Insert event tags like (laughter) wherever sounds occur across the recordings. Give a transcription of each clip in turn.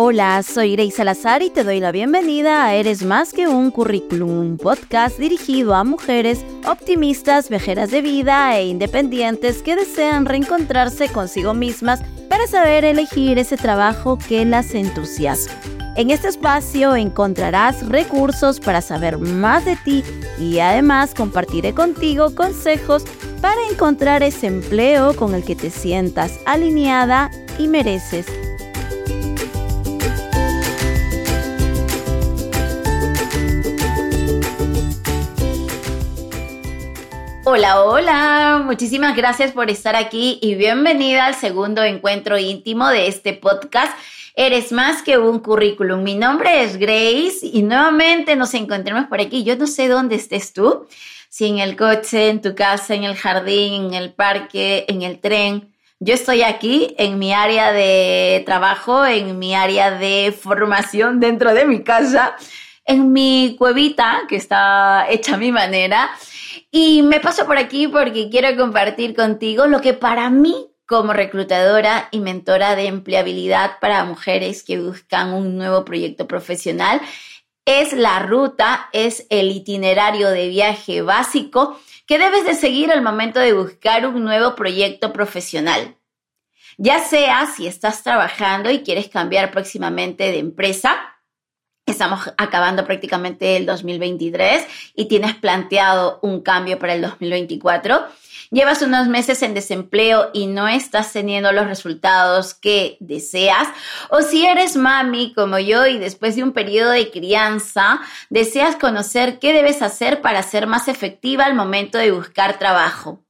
Hola, soy Grace Salazar y te doy la bienvenida a Eres más que un currículum, un podcast dirigido a mujeres optimistas, viajeras de vida e independientes que desean reencontrarse consigo mismas para saber elegir ese trabajo que las entusiasma. En este espacio encontrarás recursos para saber más de ti y además compartiré contigo consejos para encontrar ese empleo con el que te sientas alineada y mereces Hola, hola, muchísimas gracias por estar aquí y bienvenida al segundo encuentro íntimo de este podcast. Eres más que un currículum. Mi nombre es Grace y nuevamente nos encontramos por aquí. Yo no sé dónde estés tú, si en el coche, en tu casa, en el jardín, en el parque, en el tren. Yo estoy aquí en mi área de trabajo, en mi área de formación dentro de mi casa, en mi cuevita que está hecha a mi manera y me paso por aquí porque quiero compartir contigo lo que para mí como reclutadora y mentora de empleabilidad para mujeres que buscan un nuevo proyecto profesional es la ruta, es el itinerario de viaje básico que debes de seguir al momento de buscar un nuevo proyecto profesional. Ya sea si estás trabajando y quieres cambiar próximamente de empresa, Estamos acabando prácticamente el 2023 y tienes planteado un cambio para el 2024. Llevas unos meses en desempleo y no estás teniendo los resultados que deseas. O si eres mami como yo y después de un periodo de crianza, deseas conocer qué debes hacer para ser más efectiva al momento de buscar trabajo.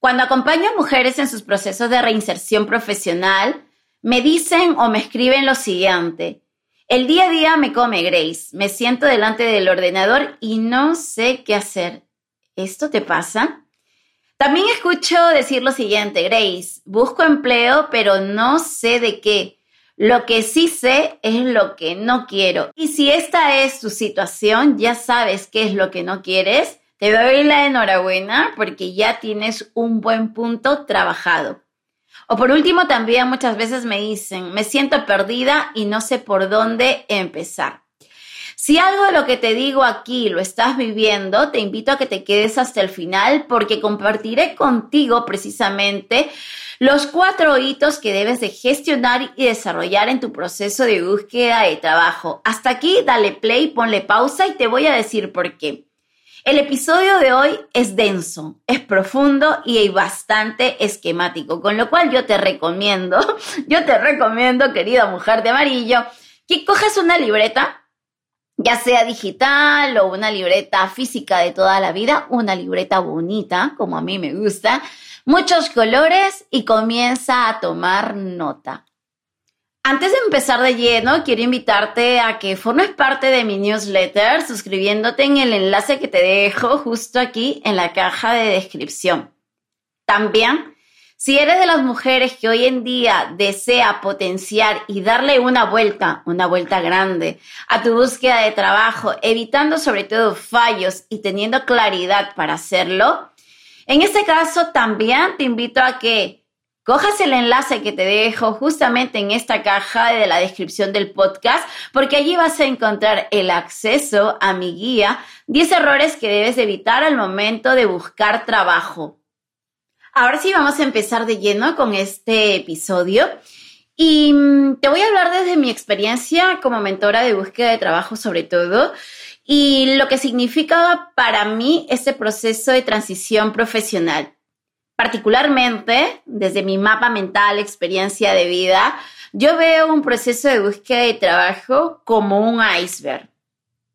Cuando acompaño a mujeres en sus procesos de reinserción profesional, me dicen o me escriben lo siguiente. El día a día me come Grace. Me siento delante del ordenador y no sé qué hacer. ¿Esto te pasa? También escucho decir lo siguiente, Grace, busco empleo, pero no sé de qué. Lo que sí sé es lo que no quiero. Y si esta es tu situación, ya sabes qué es lo que no quieres, te doy la enhorabuena porque ya tienes un buen punto trabajado. O por último, también muchas veces me dicen, me siento perdida y no sé por dónde empezar. Si algo de lo que te digo aquí lo estás viviendo, te invito a que te quedes hasta el final porque compartiré contigo precisamente los cuatro hitos que debes de gestionar y desarrollar en tu proceso de búsqueda de trabajo. Hasta aquí, dale play, ponle pausa y te voy a decir por qué. El episodio de hoy es denso, es profundo y bastante esquemático, con lo cual yo te recomiendo, (laughs) yo te recomiendo, querida mujer de amarillo, que cojas una libreta, ya sea digital o una libreta física de toda la vida, una libreta bonita, como a mí me gusta, muchos colores y comienza a tomar nota. Antes de empezar de lleno, quiero invitarte a que formes parte de mi newsletter suscribiéndote en el enlace que te dejo justo aquí en la caja de descripción. También, si eres de las mujeres que hoy en día desea potenciar y darle una vuelta, una vuelta grande a tu búsqueda de trabajo, evitando sobre todo fallos y teniendo claridad para hacerlo, en este caso también te invito a que cojas el enlace que te dejo justamente en esta caja de la descripción del podcast, porque allí vas a encontrar el acceso a mi guía 10 errores que debes evitar al momento de buscar trabajo. Ahora sí vamos a empezar de lleno con este episodio. Y mm, te voy a hablar desde mi experiencia como mentora de búsqueda de trabajo sobre todo y lo que significa para mí este proceso de transición profesional. Particularmente, desde mi mapa mental, experiencia de vida, yo veo un proceso de búsqueda de trabajo como un iceberg.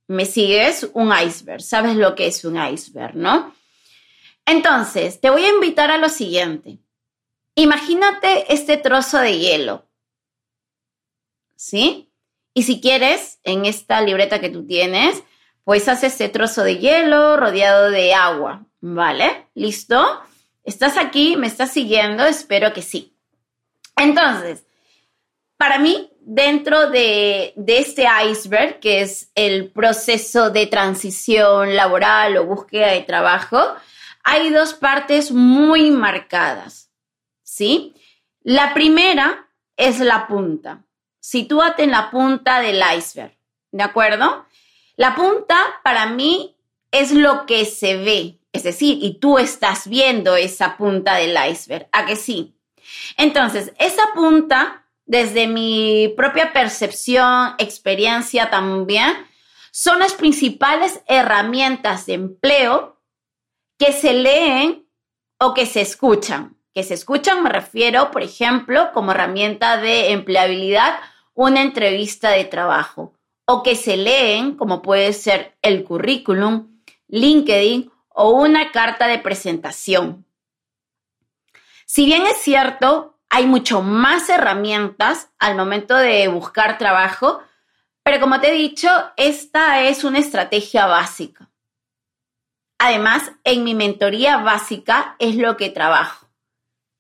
¿Me sigues? Un iceberg. ¿Sabes lo que es un iceberg, no? Entonces, te voy a invitar a lo siguiente. Imagínate este trozo de hielo. ¿Sí? Y si quieres, en esta libreta que tú tienes, pues haces este trozo de hielo rodeado de agua. ¿Vale? ¿Listo? ¿Estás aquí? ¿Me estás siguiendo? Espero que sí. Entonces, para mí, dentro de, este iceberg, que es el proceso de transición laboral o búsqueda de trabajo, hay dos partes muy marcadas, ¿sí? La primera es la punta, sitúate en la punta del iceberg, ¿de acuerdo? La punta para mí es lo que se ve, es decir, y tú estás viendo esa punta del iceberg, ¿a que sí? Entonces, esa punta, desde mi propia percepción, experiencia también, son las principales herramientas de empleo que se leen o que se escuchan. Que se escuchan me refiero, por ejemplo, como herramienta de empleabilidad, una entrevista de trabajo. O que se leen, como puede ser el currículum, LinkedIn o una carta de presentación. Si bien es cierto, hay mucho más herramientas al momento de buscar trabajo, pero como te he dicho, esta es una estrategia básica. Además, en mi mentoría básica es lo que trabajo.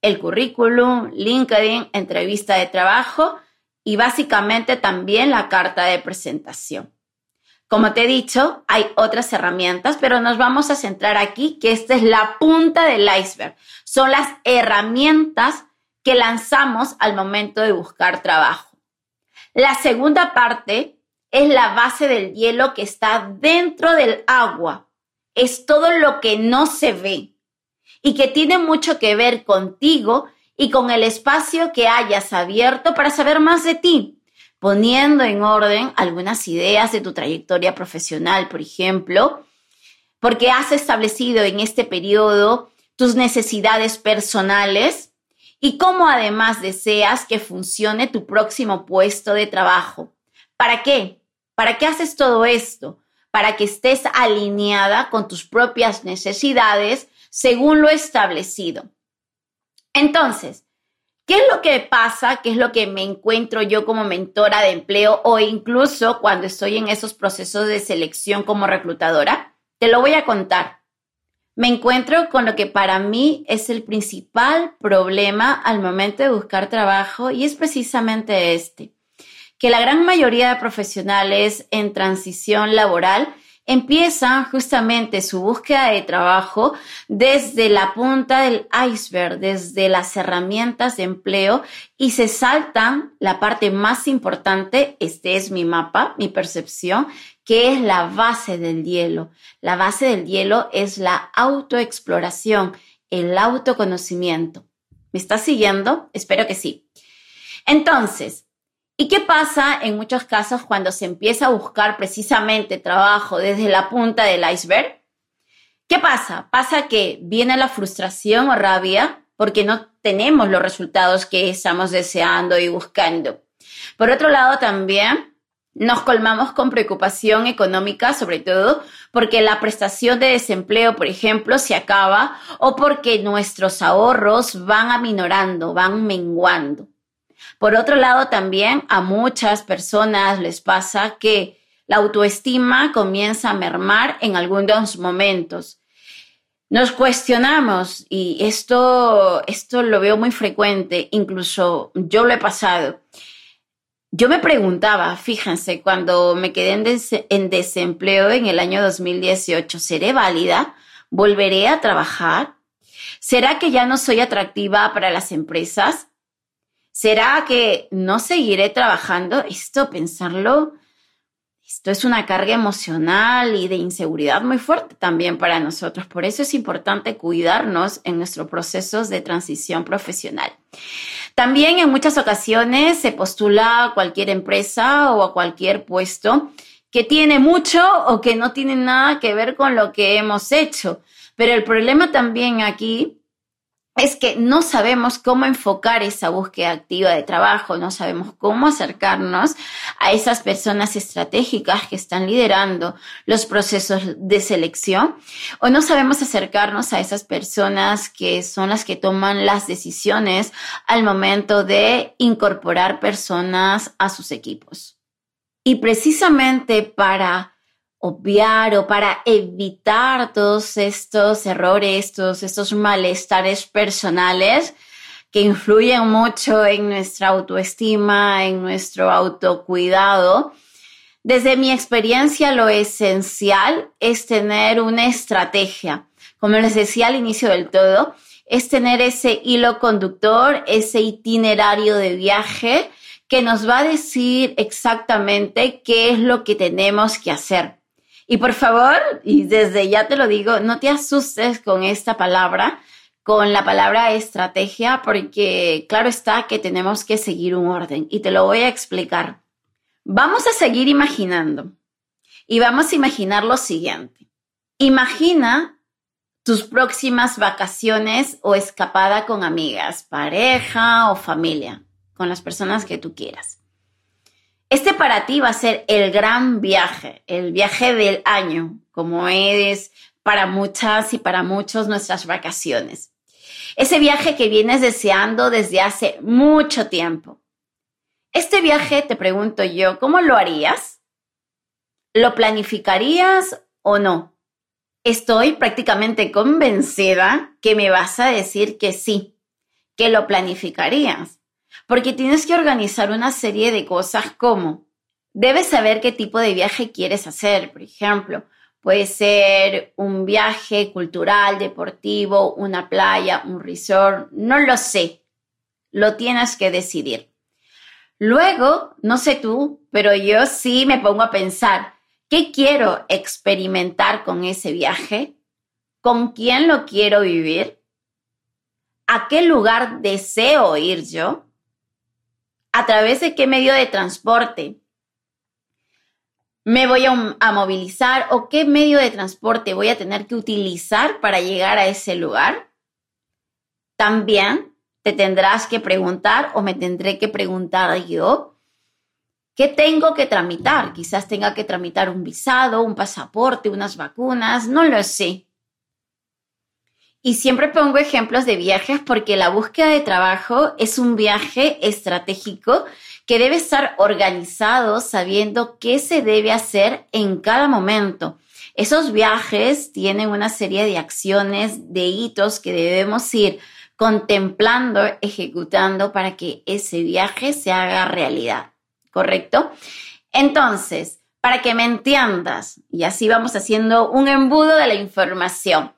El currículum, LinkedIn, entrevista de trabajo y básicamente también la carta de presentación. Como te he dicho, hay otras herramientas, pero nos vamos a centrar aquí que esta es la punta del iceberg. Son las herramientas que lanzamos al momento de buscar trabajo. La segunda parte es la base del hielo que está dentro del agua. Es todo lo que no se ve y que tiene mucho que ver contigo y con el espacio que hayas abierto para saber más de ti, poniendo en orden algunas ideas de tu trayectoria profesional, por ejemplo, porque has establecido en este periodo tus necesidades personales y cómo además deseas que funcione tu próximo puesto de trabajo. ¿Para qué? ¿Para qué haces todo esto? Para que estés alineada con tus propias necesidades según lo establecido. Entonces, ¿qué es lo que pasa? ¿Qué es lo que me encuentro yo como mentora de empleo o incluso cuando estoy en esos procesos de selección como reclutadora? Te lo voy a contar me encuentro con lo que para mí es el principal problema al momento de buscar trabajo y es precisamente este, que la gran mayoría de profesionales en transición laboral empiezan justamente su búsqueda de trabajo desde la punta del iceberg, desde las herramientas de empleo y se saltan la parte más importante, este es mi mapa, mi percepción, que es la base del hielo. La base del hielo es la autoexploración, el autoconocimiento. ¿Me estás siguiendo? Espero que sí. Entonces, ¿y qué pasa en muchos casos cuando se empieza a buscar precisamente trabajo desde la punta del iceberg? ¿Qué pasa? Pasa que viene la frustración o rabia porque no tenemos los resultados que estamos deseando y buscando. Por otro lado, también nos colmamos con preocupación económica, sobre todo porque la prestación de desempleo, por ejemplo, se acaba o porque nuestros ahorros van aminorando, van menguando. Por otro lado, también a muchas personas les pasa que la autoestima comienza a mermar en algunos momentos. Nos cuestionamos y esto, esto lo veo muy frecuente, incluso yo lo he pasado yo me preguntaba, fíjense, cuando me quedé en, desempleo en el año 2018, ¿seré válida? ¿Volveré a trabajar? ¿Será que ya no soy atractiva para las empresas? ¿Será que no seguiré trabajando? Esto, pensarlo, esto es una carga emocional y de inseguridad muy fuerte también para nosotros. Por eso es importante cuidarnos en nuestros procesos de transición profesional. También en muchas ocasiones se postula a cualquier empresa o a cualquier puesto que tiene mucho o que no tiene nada que ver con lo que hemos hecho. Pero el problema también aquí es que no sabemos cómo enfocar esa búsqueda activa de trabajo, no sabemos cómo acercarnos a esas personas estratégicas que están liderando los procesos de selección o no sabemos acercarnos a esas personas que son las que toman las decisiones al momento de incorporar personas a sus equipos. Y precisamente para obviar o para evitar todos estos errores, todos estos malestares personales que influyen mucho en nuestra autoestima, en nuestro autocuidado. Desde mi experiencia, lo esencial es tener una estrategia. Como les decía al inicio del todo, es tener ese hilo conductor, ese itinerario de viaje que nos va a decir exactamente qué es lo que tenemos que hacer. Y por favor, y desde ya te lo digo, no te asustes con esta palabra, con la palabra estrategia, porque claro está que tenemos que seguir un orden y te lo voy a explicar. Vamos a seguir imaginando y vamos a imaginar lo siguiente. Imagina tus próximas vacaciones o escapada con amigas, pareja o familia, con las personas que tú quieras. Este para ti va a ser el gran viaje, el viaje del año, como es para muchas y para muchos nuestras vacaciones. Ese viaje que vienes deseando desde hace mucho tiempo. Este viaje, te pregunto yo, ¿cómo lo harías? ¿Lo planificarías o no? Estoy prácticamente convencida que me vas a decir que sí, que lo planificarías, porque tienes que organizar una serie de cosas como, debes saber qué tipo de viaje quieres hacer, por ejemplo, Puede ser un viaje cultural, deportivo, una playa, un resort, no lo sé. Lo tienes que decidir. Luego, no sé tú, pero yo sí me pongo a pensar, ¿qué quiero experimentar con ese viaje? ¿Con quién lo quiero vivir? ¿A qué lugar deseo ir yo? ¿A través de qué medio de transporte? me voy a, movilizar o qué medio de transporte voy a tener que utilizar para llegar a ese lugar. También te tendrás que preguntar o me tendré que preguntar yo, ¿qué tengo que tramitar? Quizás tenga que tramitar un visado, un pasaporte, unas vacunas, no lo sé. Y siempre pongo ejemplos de viajes porque la búsqueda de trabajo es un viaje estratégico que debe estar organizado sabiendo qué se debe hacer en cada momento. Esos viajes tienen una serie de acciones, de hitos que debemos ir contemplando, ejecutando para que ese viaje se haga realidad. ¿Correcto? Entonces, para que me entiendas, y así vamos haciendo un embudo de la información,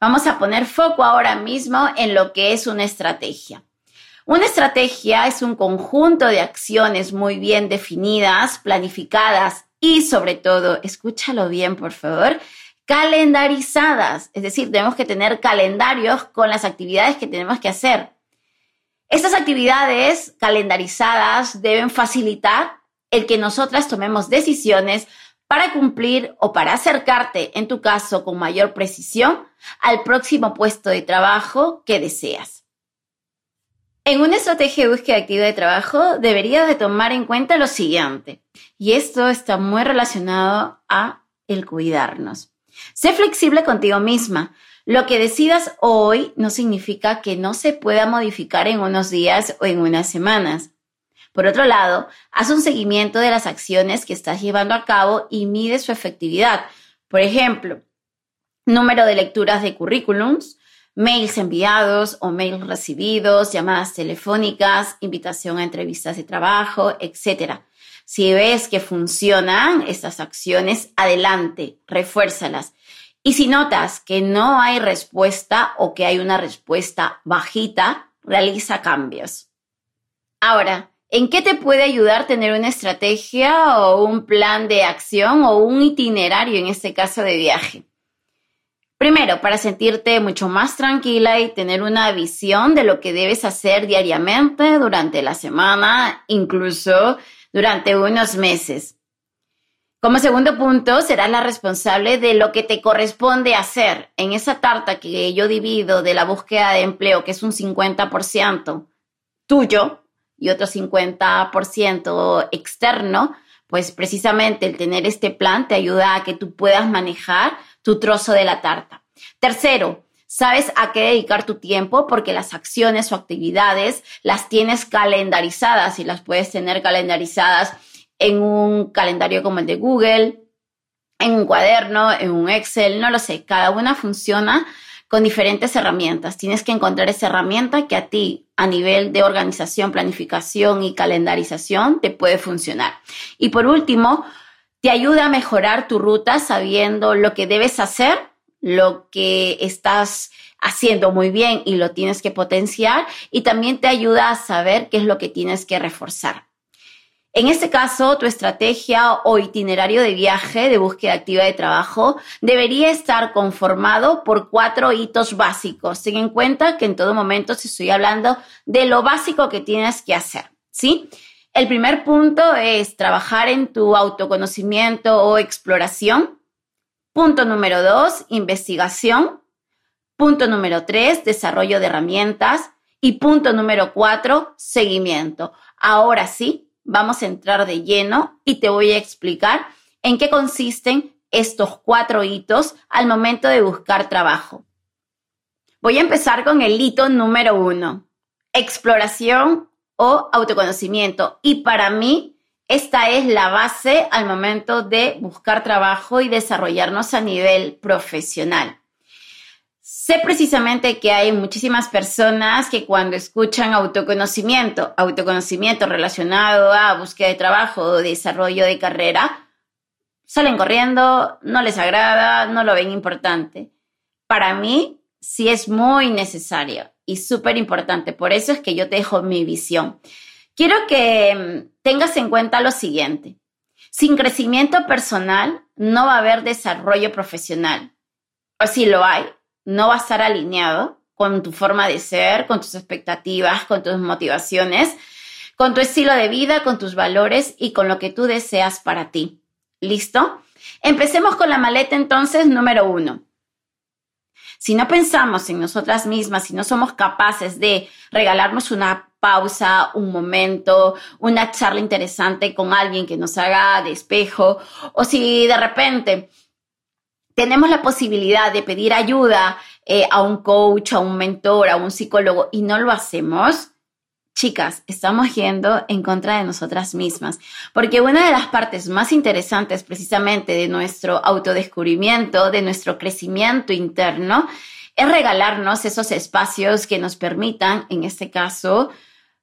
vamos a poner foco ahora mismo en lo que es una estrategia. Una estrategia es un conjunto de acciones muy bien definidas, planificadas y sobre todo, escúchalo bien por favor, calendarizadas. Es decir, tenemos que tener calendarios con las actividades que tenemos que hacer. Estas actividades calendarizadas deben facilitar el que nosotras tomemos decisiones para cumplir o para acercarte, en tu caso, con mayor precisión al próximo puesto de trabajo que deseas. En una estrategia de búsqueda activa de trabajo deberías de tomar en cuenta lo siguiente, y esto está muy relacionado a el cuidarnos. Sé flexible contigo misma. Lo que decidas hoy no significa que no se pueda modificar en unos días o en unas semanas. Por otro lado, haz un seguimiento de las acciones que estás llevando a cabo y mide su efectividad. Por ejemplo, número de lecturas de currículums, mails enviados o mails recibidos, llamadas telefónicas, invitación a entrevistas de trabajo, etc. Si ves que funcionan estas acciones, adelante, refuérzalas. Y si notas que no hay respuesta o que hay una respuesta bajita, realiza cambios. Ahora, ¿en qué te puede ayudar tener una estrategia o un plan de acción o un itinerario en este caso de viaje? Primero, para sentirte mucho más tranquila y tener una visión de lo que debes hacer diariamente durante la semana, incluso durante unos meses. Como segundo punto, serás la responsable de lo que te corresponde hacer. En esa tarta que yo divido de la búsqueda de empleo, que es un 50% tuyo y otro 50% externo, pues precisamente el tener este plan te ayuda a que tú puedas manejar tu trozo de la tarta. Tercero, sabes a qué dedicar tu tiempo porque las acciones o actividades las tienes calendarizadas y las puedes tener calendarizadas en un calendario como el de Google, en un cuaderno, en un Excel, no lo sé, cada una funciona con diferentes herramientas. Tienes que encontrar esa herramienta que a ti a nivel de organización, planificación y calendarización te puede funcionar. Y por último, te ayuda a mejorar tu ruta sabiendo lo que debes hacer, lo que estás haciendo muy bien y lo tienes que potenciar y también te ayuda a saber qué es lo que tienes que reforzar. En este caso, tu estrategia o itinerario de viaje de búsqueda activa de trabajo debería estar conformado por cuatro hitos básicos. Ten en cuenta que en todo momento se estoy hablando de lo básico que tienes que hacer, ¿sí? El primer punto es trabajar en tu autoconocimiento o exploración. Punto número dos, investigación. Punto número tres, desarrollo de herramientas. Y punto número cuatro, seguimiento. Ahora sí, vamos a entrar de lleno y te voy a explicar en qué consisten estos cuatro hitos al momento de buscar trabajo. Voy a empezar con el hito número uno, exploración o autoconocimiento. Y para mí, esta es la base al momento de buscar trabajo y desarrollarnos a nivel profesional. Sé precisamente que hay muchísimas personas que cuando escuchan autoconocimiento, autoconocimiento relacionado a búsqueda de trabajo o desarrollo de carrera, salen corriendo, no les agrada, no lo ven importante. Para mí sí es muy necesario y súper importante. Por eso es que yo te dejo mi visión. Quiero que mm, tengas en cuenta lo siguiente. Sin crecimiento personal no va a haber desarrollo profesional. O si lo hay, no va a estar alineado con tu forma de ser, con tus expectativas, con tus motivaciones, con tu estilo de vida, con tus valores y con lo que tú deseas para ti. ¿Listo? Empecemos con la maleta entonces número uno. Si no pensamos en nosotras mismas, si no somos capaces de regalarnos una pausa, un momento, una charla interesante con alguien que nos haga de espejo, o si de repente tenemos la posibilidad de pedir ayuda eh, a un coach, a un mentor, a un psicólogo y no lo hacemos, chicas, estamos yendo en contra de nosotras mismas. Porque una de las partes más interesantes precisamente de nuestro autodescubrimiento, de nuestro crecimiento interno, es regalarnos esos espacios que nos permitan, en este caso,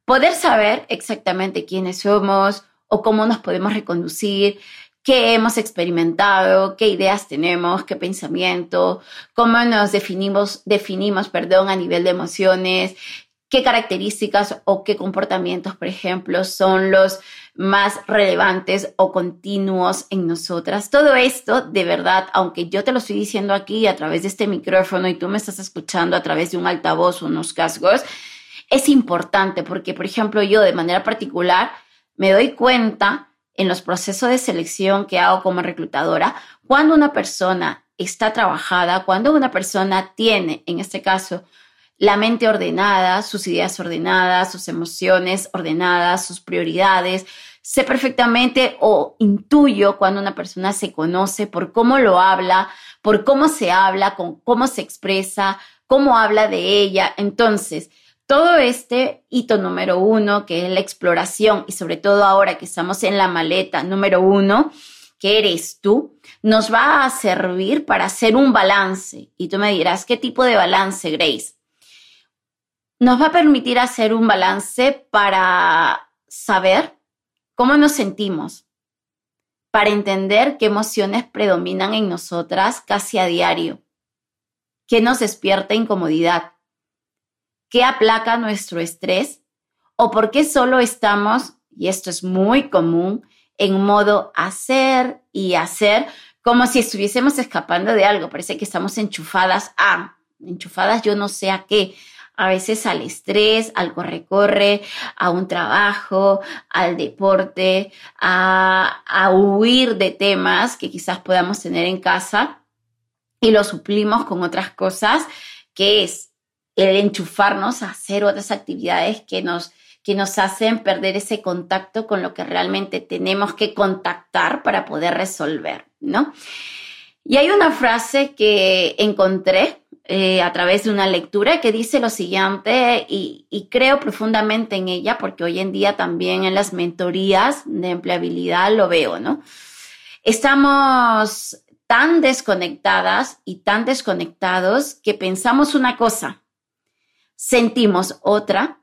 poder saber exactamente quiénes somos o cómo nos podemos reconducir, qué hemos experimentado, qué ideas tenemos, qué pensamiento, cómo nos definimos, definimos, perdón, a nivel de emociones, qué características o qué comportamientos, por ejemplo, son los más relevantes o continuos en nosotras. Todo esto, de verdad, aunque yo te lo estoy diciendo aquí a través de este micrófono y tú me estás escuchando a través de un altavoz o unos cascos, es importante porque, por ejemplo, yo de manera particular me doy cuenta en los procesos de selección que hago como reclutadora, cuando una persona está trabajada, cuando una persona tiene, en este caso, la mente ordenada, sus ideas ordenadas, sus emociones ordenadas, sus prioridades, sé perfectamente o intuyo cuando una persona se conoce por cómo lo habla, por cómo se habla, con cómo se expresa, cómo habla de ella. Entonces, todo este hito número uno, que es la exploración, y sobre todo ahora que estamos en la maleta número uno, que eres tú, nos va a servir para hacer un balance. Y tú me dirás, ¿qué tipo de balance, Grace? Nos va a permitir hacer un balance para saber cómo nos sentimos, para entender qué emociones predominan en nosotras casi a diario, qué nos despierta incomodidad, qué aplaca nuestro estrés o por qué solo estamos, y esto es muy común, en modo hacer y hacer como si estuviésemos escapando de algo. Parece que estamos enchufadas a, enchufadas yo no sé a qué, a veces al estrés, al corre-corre, a un trabajo, al deporte, a, a huir de temas que quizás podamos tener en casa y lo suplimos con otras cosas, que es el enchufarnos a hacer otras actividades que nos, que nos hacen perder ese contacto con lo que realmente tenemos que contactar para poder resolver, ¿no? Y hay una frase que encontré eh, a través de una lectura que dice lo siguiente y, y, creo profundamente en ella porque hoy en día también en las mentorías de empleabilidad lo veo, ¿no? Estamos tan desconectadas y tan desconectados que pensamos una cosa sentimos otra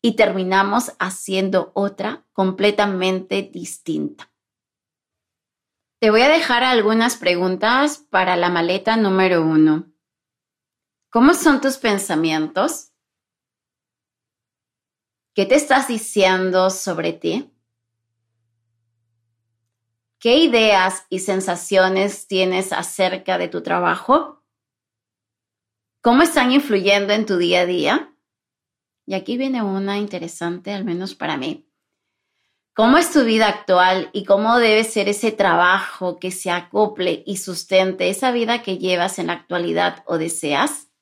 y terminamos haciendo otra completamente distinta. Te voy a dejar algunas preguntas para la maleta número uno. ¿Cómo son tus pensamientos? ¿Qué te estás diciendo sobre ti? ¿Qué ideas y sensaciones tienes acerca de tu trabajo? ¿Cómo están influyendo en tu día a día? Y aquí viene una interesante, al menos para mí. ¿Cómo es tu vida actual y cómo debe ser ese trabajo que se acople y sustente esa vida que llevas en la actualidad o deseas?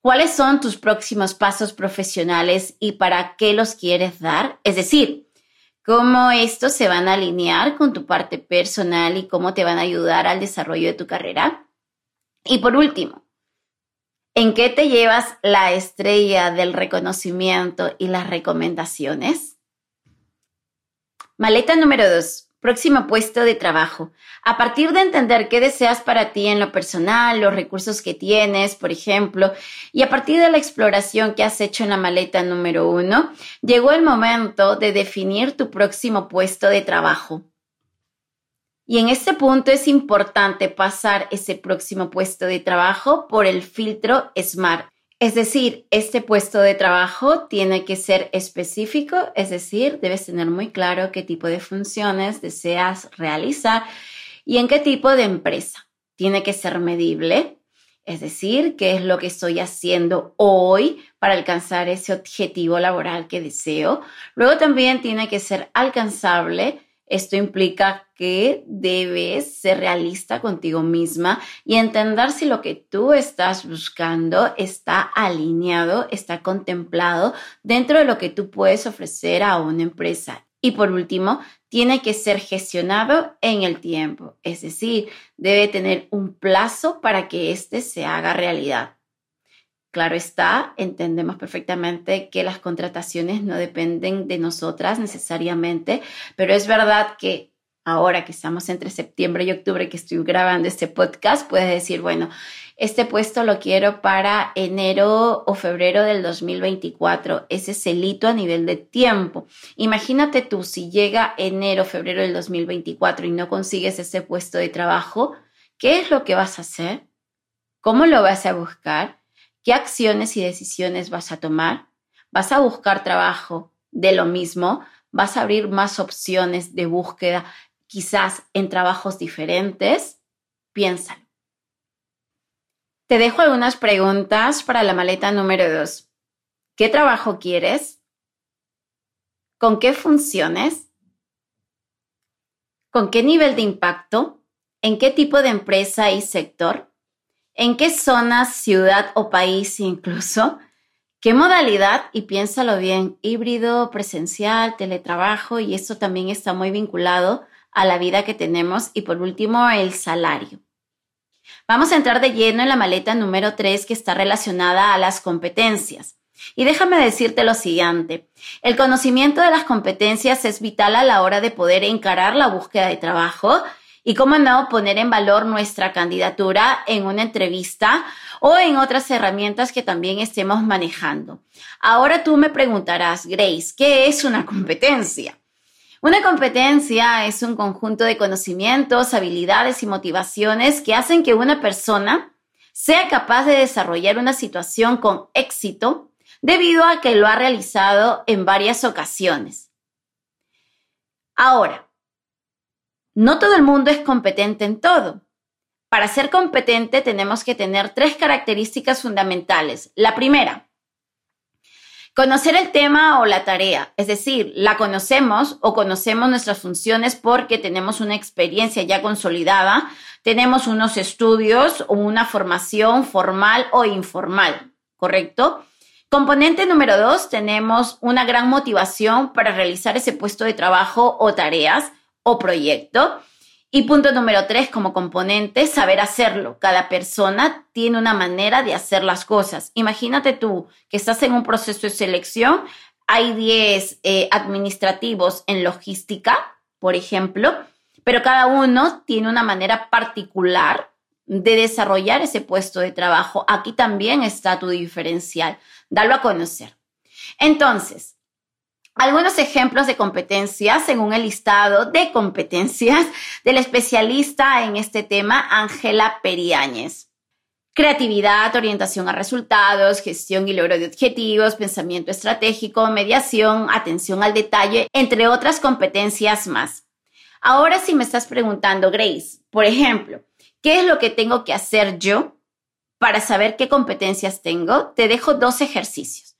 ¿Cuáles son tus próximos pasos profesionales y para qué los quieres dar? Es decir, cómo estos se van a alinear con tu parte personal y cómo te van a ayudar al desarrollo de tu carrera. Y por último, ¿en qué te llevas la estrella del reconocimiento y las recomendaciones? Maleta número 2. Próximo puesto de trabajo. A partir de entender qué deseas para ti en lo personal, los recursos que tienes, por ejemplo, y a partir de la exploración que has hecho en la maleta número 1, llegó el momento de definir tu próximo puesto de trabajo. Y en este punto es importante pasar ese próximo puesto de trabajo por el filtro SMART. Es decir, este puesto de trabajo tiene que ser específico, es decir, debes tener muy claro qué tipo de funciones deseas realizar y en qué tipo de empresa. Tiene que ser medible, es decir, qué es lo que estoy haciendo hoy para alcanzar ese objetivo laboral que deseo. Luego también tiene que ser alcanzable, esto implica que debes ser realista contigo misma y entender si lo que tú estás buscando está alineado, está contemplado dentro de lo que tú puedes ofrecer a una empresa. Y por último, tiene que ser gestionado en el tiempo, es decir, debe tener un plazo para que éste se haga realidad. Claro está, entendemos perfectamente que las contrataciones no dependen de nosotras necesariamente, pero es verdad que ahora que estamos entre septiembre y octubre que estoy grabando este podcast, puedes decir, bueno, este puesto lo quiero para enero o febrero del 2024. Ese es el hito a nivel de tiempo. Imagínate tú, si llega enero o febrero del 2024 y no consigues ese puesto de trabajo, ¿qué es lo que vas a hacer? ¿Cómo lo vas a buscar? ¿Qué acciones y decisiones vas a tomar? ¿Vas a buscar trabajo de lo mismo? ¿Vas a abrir más opciones de búsqueda quizás en trabajos diferentes? Piénsalo. Te dejo algunas preguntas para la maleta número dos. ¿Qué trabajo quieres? ¿Con qué funciones? ¿Con qué nivel de impacto? ¿En qué tipo de empresa y sector? ¿En qué zona, ciudad o país incluso? ¿Qué modalidad? Y piénsalo bien, híbrido, presencial, teletrabajo, y eso también está muy vinculado a la vida que tenemos. Y por último, el salario. Vamos a entrar de lleno en la maleta número 3 que está relacionada a las competencias. Y déjame decirte lo siguiente, el conocimiento de las competencias es vital a la hora de poder encarar la búsqueda de trabajo y cómo no poner en valor nuestra candidatura en una entrevista o en otras herramientas que también estemos manejando. Ahora tú me preguntarás, Grace, ¿qué es una competencia? Una competencia es un conjunto de conocimientos, habilidades y motivaciones que hacen que una persona sea capaz de desarrollar una situación con éxito debido a que lo ha realizado en varias ocasiones. Ahora, no todo el mundo es competente en todo. Para ser competente tenemos que tener tres características fundamentales. La primera, conocer el tema o la tarea, es decir, la conocemos o conocemos nuestras funciones porque tenemos una experiencia ya consolidada, tenemos unos estudios o una formación formal o informal, ¿correcto? Componente número dos, tenemos una gran motivación para realizar ese puesto de trabajo o tareas o proyecto. Y punto número tres, como componente, saber hacerlo. Cada persona tiene una manera de hacer las cosas. Imagínate tú que estás en un proceso de selección, hay 10 eh, administrativos en logística, por ejemplo, pero cada uno tiene una manera particular de desarrollar ese puesto de trabajo. Aquí también está tu diferencial. Dalo a conocer. Entonces, algunos ejemplos de competencias según el listado de competencias del especialista en este tema, Ángela Periáñez. Creatividad, orientación a resultados, gestión y logro de objetivos, pensamiento estratégico, mediación, atención al detalle, entre otras competencias más. Ahora si me estás preguntando, Grace, por ejemplo, ¿qué es lo que tengo que hacer yo para saber qué competencias tengo? Te dejo dos ejercicios.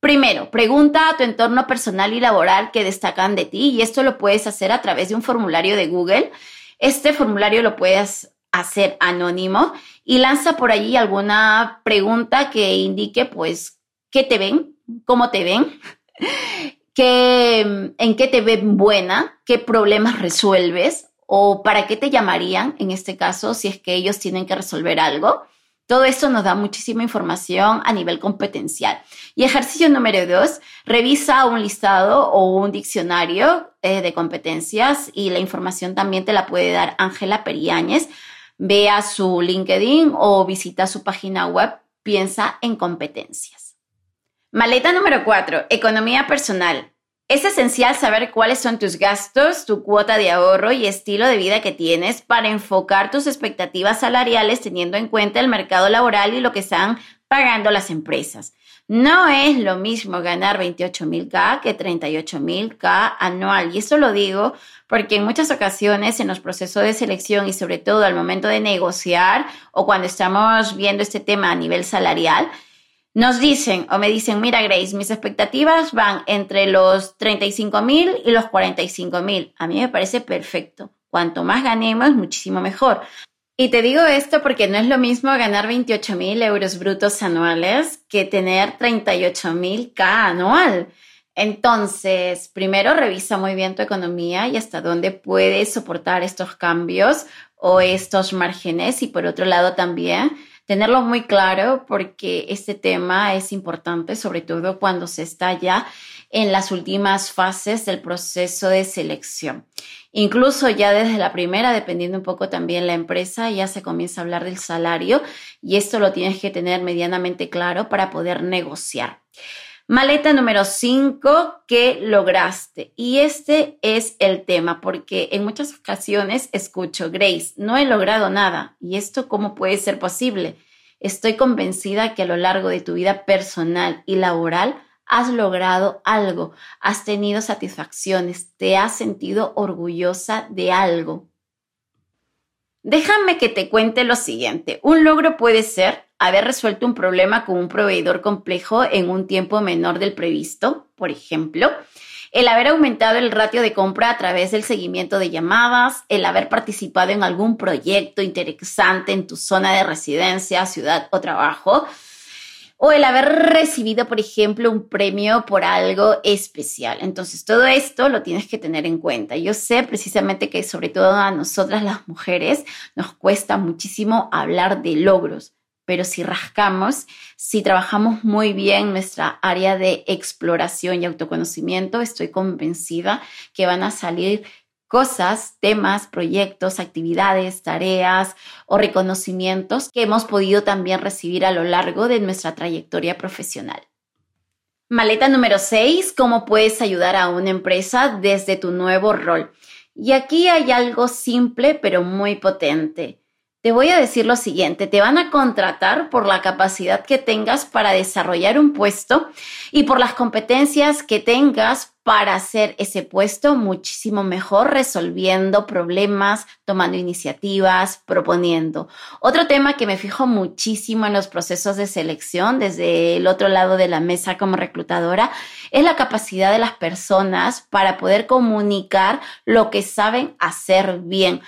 Primero, pregunta a tu entorno personal y laboral que destacan de ti y esto lo puedes hacer a través de un formulario de Google. Este formulario lo puedes hacer anónimo y lanza por allí alguna pregunta que indique pues qué te ven, cómo te ven, (laughs) qué, en qué te ven buena, qué problemas resuelves o para qué te llamarían en este caso si es que ellos tienen que resolver algo. Todo esto nos da muchísima información a nivel competencial. Y ejercicio número dos, revisa un listado o un diccionario eh, de competencias y la información también te la puede dar Ángela Periáñez Vea su LinkedIn o visita su página web. Piensa en competencias. Maleta número 4. Economía personal. Es esencial saber cuáles son tus gastos, tu cuota de ahorro y estilo de vida que tienes para enfocar tus expectativas salariales teniendo en cuenta el mercado laboral y lo que están pagando las empresas. No es lo mismo ganar 28 mil K que 38 mil K anual. Y esto lo digo porque en muchas ocasiones en los procesos de selección y sobre todo al momento de negociar o cuando estamos viendo este tema a nivel salarial, nos dicen o me dicen, mira Grace, mis expectativas van entre los 35 mil y los 45 mil. A mí me parece perfecto. Cuanto más ganemos, muchísimo mejor. Y te digo esto porque no es lo mismo ganar 28 mil euros brutos anuales que tener 38 mil K anual. Entonces, primero revisa muy bien tu economía y hasta dónde puedes soportar estos cambios o estos márgenes. Y por otro lado también tenerlo muy claro porque este tema es importante, sobre todo cuando se está ya en las últimas fases del proceso de selección. Incluso ya desde la primera, dependiendo un poco también la empresa, ya se comienza a hablar del salario y esto lo tienes que tener medianamente claro para poder negociar. Maleta número 5, ¿qué lograste? Y este es el tema, porque en muchas ocasiones escucho, Grace, no he logrado nada. ¿Y esto cómo puede ser posible? Estoy convencida que a lo largo de tu vida personal y laboral has logrado algo, has tenido satisfacciones, te has sentido orgullosa de algo. Déjame que te cuente lo siguiente. Un logro puede ser haber resuelto un problema con un proveedor complejo en un tiempo menor del previsto, por ejemplo, el haber aumentado el ratio de compra a través del seguimiento de llamadas, el haber participado en algún proyecto interesante en tu zona de residencia, ciudad o trabajo, o el haber recibido, por ejemplo, un premio por algo especial. Entonces, todo esto lo tienes que tener en cuenta. Yo sé precisamente que sobre todo a nosotras las mujeres nos cuesta muchísimo hablar de logros, pero si rascamos, si trabajamos muy bien nuestra área de exploración y autoconocimiento, estoy convencida que van a salir cosas, temas, proyectos, actividades, tareas o reconocimientos que hemos podido también recibir a lo largo de nuestra trayectoria profesional. Maleta número 6, ¿cómo puedes ayudar a una empresa desde tu nuevo rol? Y aquí hay algo simple pero muy potente. Te voy a decir lo siguiente, te van a contratar por la capacidad que tengas para desarrollar un puesto y por las competencias que tengas para hacer ese puesto muchísimo mejor, resolviendo problemas, tomando iniciativas, proponiendo. Otro tema que me fijo muchísimo en los procesos de selección desde el otro lado de la mesa como reclutadora es la capacidad de las personas para poder comunicar lo que saben hacer bien.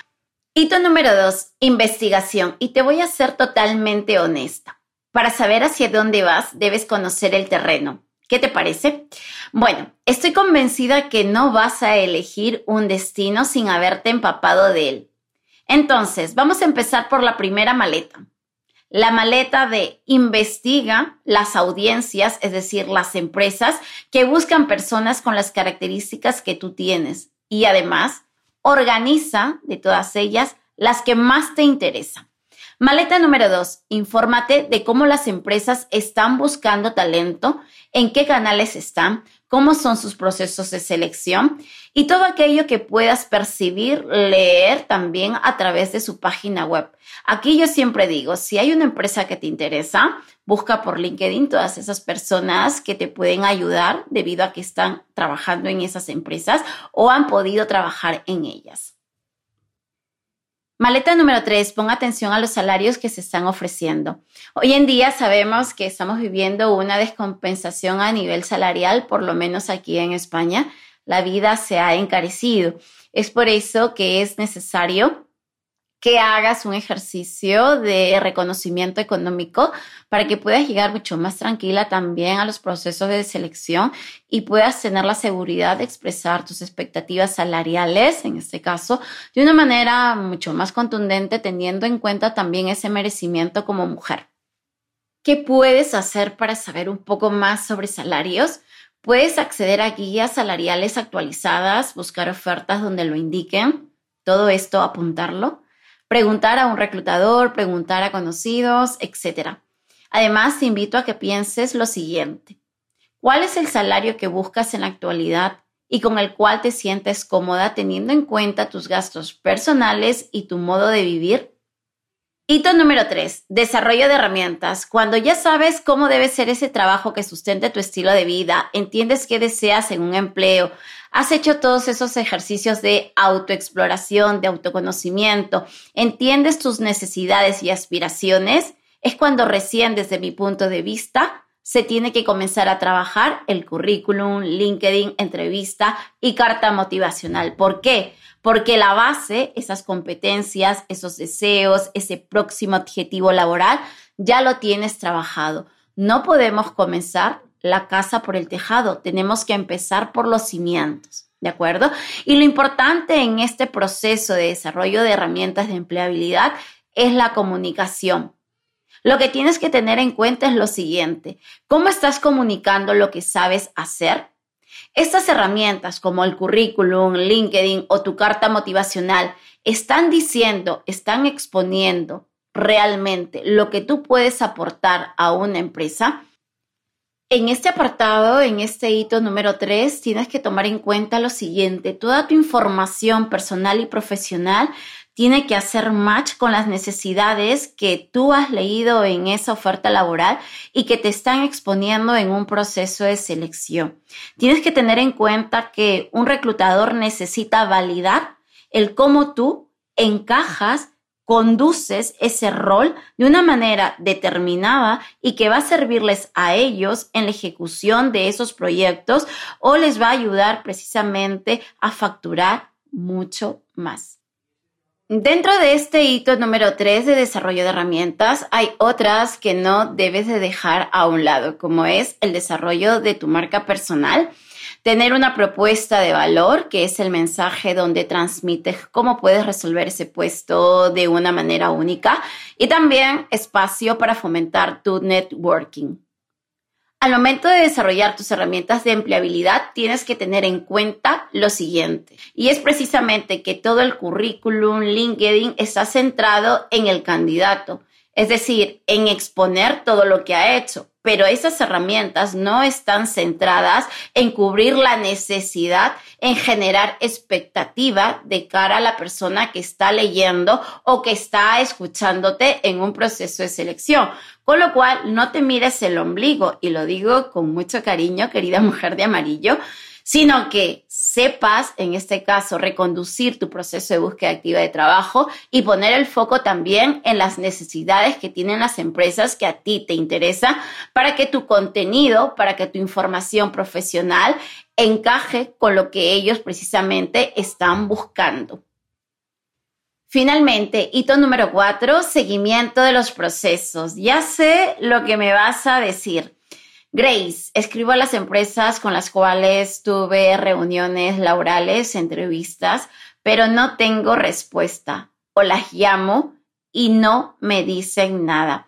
Hito número dos, investigación. Y te voy a ser totalmente honesta. Para saber hacia dónde vas, debes conocer el terreno. ¿Qué te parece? Bueno, estoy convencida que no vas a elegir un destino sin haberte empapado de él. Entonces, vamos a empezar por la primera maleta. La maleta de investiga las audiencias, es decir, las empresas que buscan personas con las características que tú tienes. Y además, Organiza de todas ellas las que más te interesan. Maleta número dos, infórmate de cómo las empresas están buscando talento, en qué canales están, cómo son sus procesos de selección y todo aquello que puedas percibir, leer también a través de su página web. Aquí yo siempre digo, si hay una empresa que te interesa, busca por LinkedIn todas esas personas que te pueden ayudar debido a que están trabajando en esas empresas o han podido trabajar en ellas. Maleta número tres, pon atención a los salarios que se están ofreciendo. Hoy en día sabemos que estamos viviendo una descompensación a nivel salarial, por lo menos aquí en España. La vida se ha encarecido. Es por eso que es necesario que hagas un ejercicio de reconocimiento económico para que puedas llegar mucho más tranquila también a los procesos de selección y puedas tener la seguridad de expresar tus expectativas salariales, en este caso, de una manera mucho más contundente, teniendo en cuenta también ese merecimiento como mujer. ¿Qué puedes hacer para saber un poco más sobre salarios? Puedes acceder a guías salariales actualizadas, buscar ofertas donde lo indiquen, todo esto apuntarlo preguntar a un reclutador, preguntar a conocidos, etc. Además, te invito a que pienses lo siguiente. ¿Cuál es el salario que buscas en la actualidad y con el cual te sientes cómoda teniendo en cuenta tus gastos personales y tu modo de vivir? Hito número 3. Desarrollo de herramientas. Cuando ya sabes cómo debe ser ese trabajo que sustente tu estilo de vida, entiendes qué deseas en un empleo, has hecho todos esos ejercicios de autoexploración, de autoconocimiento, entiendes tus necesidades y aspiraciones, es cuando recién desde mi punto de vista se tiene que comenzar a trabajar el currículum, LinkedIn, entrevista y carta motivacional. ¿Por qué? Porque la base, esas competencias, esos deseos, ese próximo objetivo laboral, ya lo tienes trabajado. No podemos comenzar la casa por el tejado, tenemos que empezar por los cimientos. ¿De acuerdo? Y lo importante en este proceso de desarrollo de herramientas de empleabilidad es la comunicación. Lo que tienes que tener en cuenta es lo siguiente, ¿cómo estás comunicando lo que sabes hacer? Estas herramientas como el currículum, LinkedIn o tu carta motivacional están diciendo, están exponiendo realmente lo que tú puedes aportar a una empresa. En este apartado, en este hito número 3, tienes que tomar en cuenta lo siguiente. Toda tu información personal y profesional tiene que hacer match con las necesidades que tú has leído en esa oferta laboral y que te están exponiendo en un proceso de selección. Tienes que tener en cuenta que un reclutador necesita validar el cómo tú encajas conduces ese rol de una manera determinada y que va a servirles a ellos en la ejecución de esos proyectos o les va a ayudar precisamente a facturar mucho más. Dentro de este hito número 3 de desarrollo de herramientas, hay otras que no debes de dejar a un lado, como es el desarrollo de tu marca personal Tener una propuesta de valor, que es el mensaje donde transmites cómo puedes resolver ese puesto de una manera única. Y también espacio para fomentar tu networking. Al momento de desarrollar tus herramientas de empleabilidad, tienes que tener en cuenta lo siguiente. Y es precisamente que todo el currículum, LinkedIn, está centrado en el candidato. Es decir, en exponer todo lo que ha hecho pero esas herramientas no están centradas en cubrir la necesidad, en generar expectativa de cara a la persona que está leyendo o que está escuchándote en un proceso de selección. Con lo cual, no te mires el ombligo, y lo digo con mucho cariño, querida (laughs) mujer de amarillo, sino que sepas, en este caso, reconducir tu proceso de búsqueda activa de trabajo y poner el foco también en las necesidades que tienen las empresas que a ti te interesa para que tu contenido, para que tu información profesional encaje con lo que ellos precisamente están buscando. Finalmente, hito número cuatro, seguimiento de los procesos. Ya sé lo que me vas a decir. Grace, escribo a las empresas con las cuales tuve reuniones laborales, entrevistas, pero no tengo respuesta o las llamo y no me dicen nada.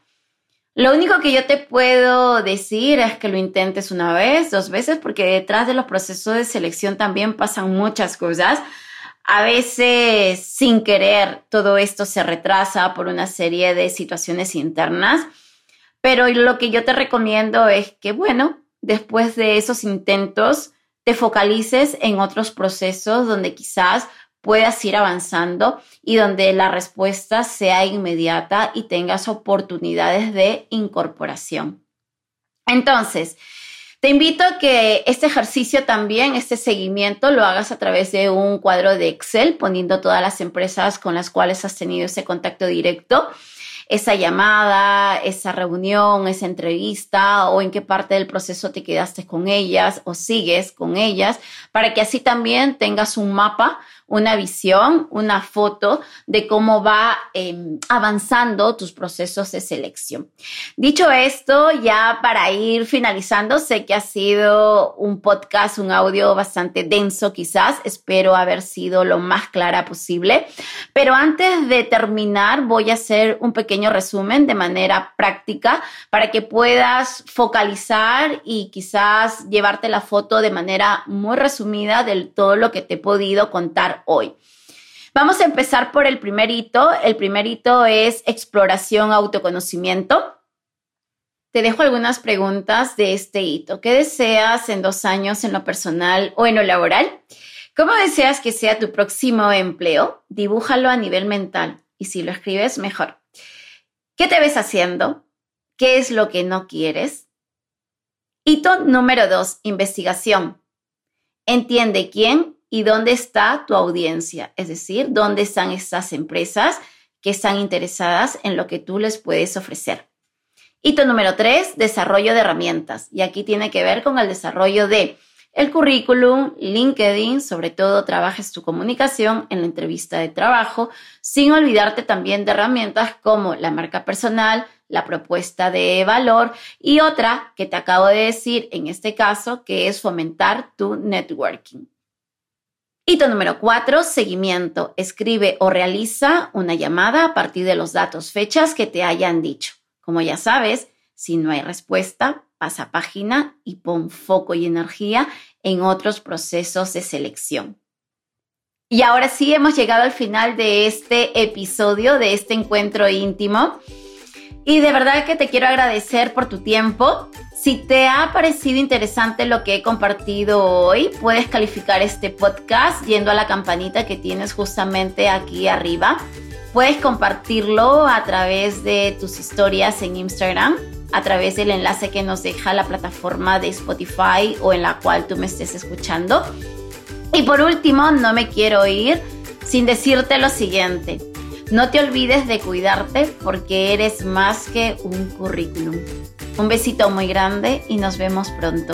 Lo único que yo te puedo decir es que lo intentes una vez, dos veces, porque detrás de los procesos de selección también pasan muchas cosas. A veces, sin querer, todo esto se retrasa por una serie de situaciones internas pero lo que yo te recomiendo es que, bueno, después de esos intentos, te focalices en otros procesos donde quizás puedas ir avanzando y donde la respuesta sea inmediata y tengas oportunidades de incorporación. Entonces, te invito a que este ejercicio también, este seguimiento, lo hagas a través de un cuadro de Excel, poniendo todas las empresas con las cuales has tenido ese contacto directo. Esa llamada, esa reunión, esa entrevista o en qué parte del proceso te quedaste con ellas o sigues con ellas, para que así también tengas un mapa una visión, una foto de cómo va em, avanzando tus procesos de selección. Dicho esto, ya para ir finalizando, sé que ha sido un podcast, un audio bastante denso quizás, espero haber sido lo más clara posible, pero antes de terminar voy a hacer un pequeño resumen de manera práctica para que puedas focalizar y quizás llevarte la foto de manera muy resumida de todo lo que te he podido contar hoy. Vamos a empezar por el primer hito. El primer hito es exploración, autoconocimiento. Te dejo algunas preguntas de este hito. ¿Qué deseas en dos años en lo personal o en lo laboral? ¿Cómo deseas que sea tu próximo empleo? Dibújalo a nivel mental y si lo escribes, mejor. ¿Qué te ves haciendo? ¿Qué es lo que no quieres? Hito número dos, investigación. Entiende quién y dónde está tu audiencia, es decir, dónde están estas empresas que están interesadas en lo que tú les puedes ofrecer. Hito número tres, desarrollo de herramientas. Y aquí tiene que ver con el desarrollo de el currículum, LinkedIn, sobre todo trabajes tu comunicación en la entrevista de trabajo, sin olvidarte también de herramientas como la marca personal, la propuesta de valor y otra que te acabo de decir en este caso, que es fomentar tu networking. Hito número cuatro, seguimiento. Escribe o realiza una llamada a partir de los datos, fechas que te hayan dicho. Como ya sabes, si no hay respuesta, pasa página y pon foco y energía en otros procesos de selección. Y ahora sí hemos llegado al final de este episodio, de este encuentro íntimo. Y de verdad que te quiero agradecer por tu tiempo. Si te ha parecido interesante lo que he compartido hoy, puedes calificar este podcast yendo a la campanita que tienes justamente aquí arriba. Puedes compartirlo a través de tus historias en Instagram, a través del enlace que nos deja la plataforma de Spotify o en la cual tú me estés escuchando. Y por último, no me quiero ir sin decirte lo siguiente. No te olvides de cuidarte porque eres más que un currículum. Un besito muy grande y nos vemos pronto.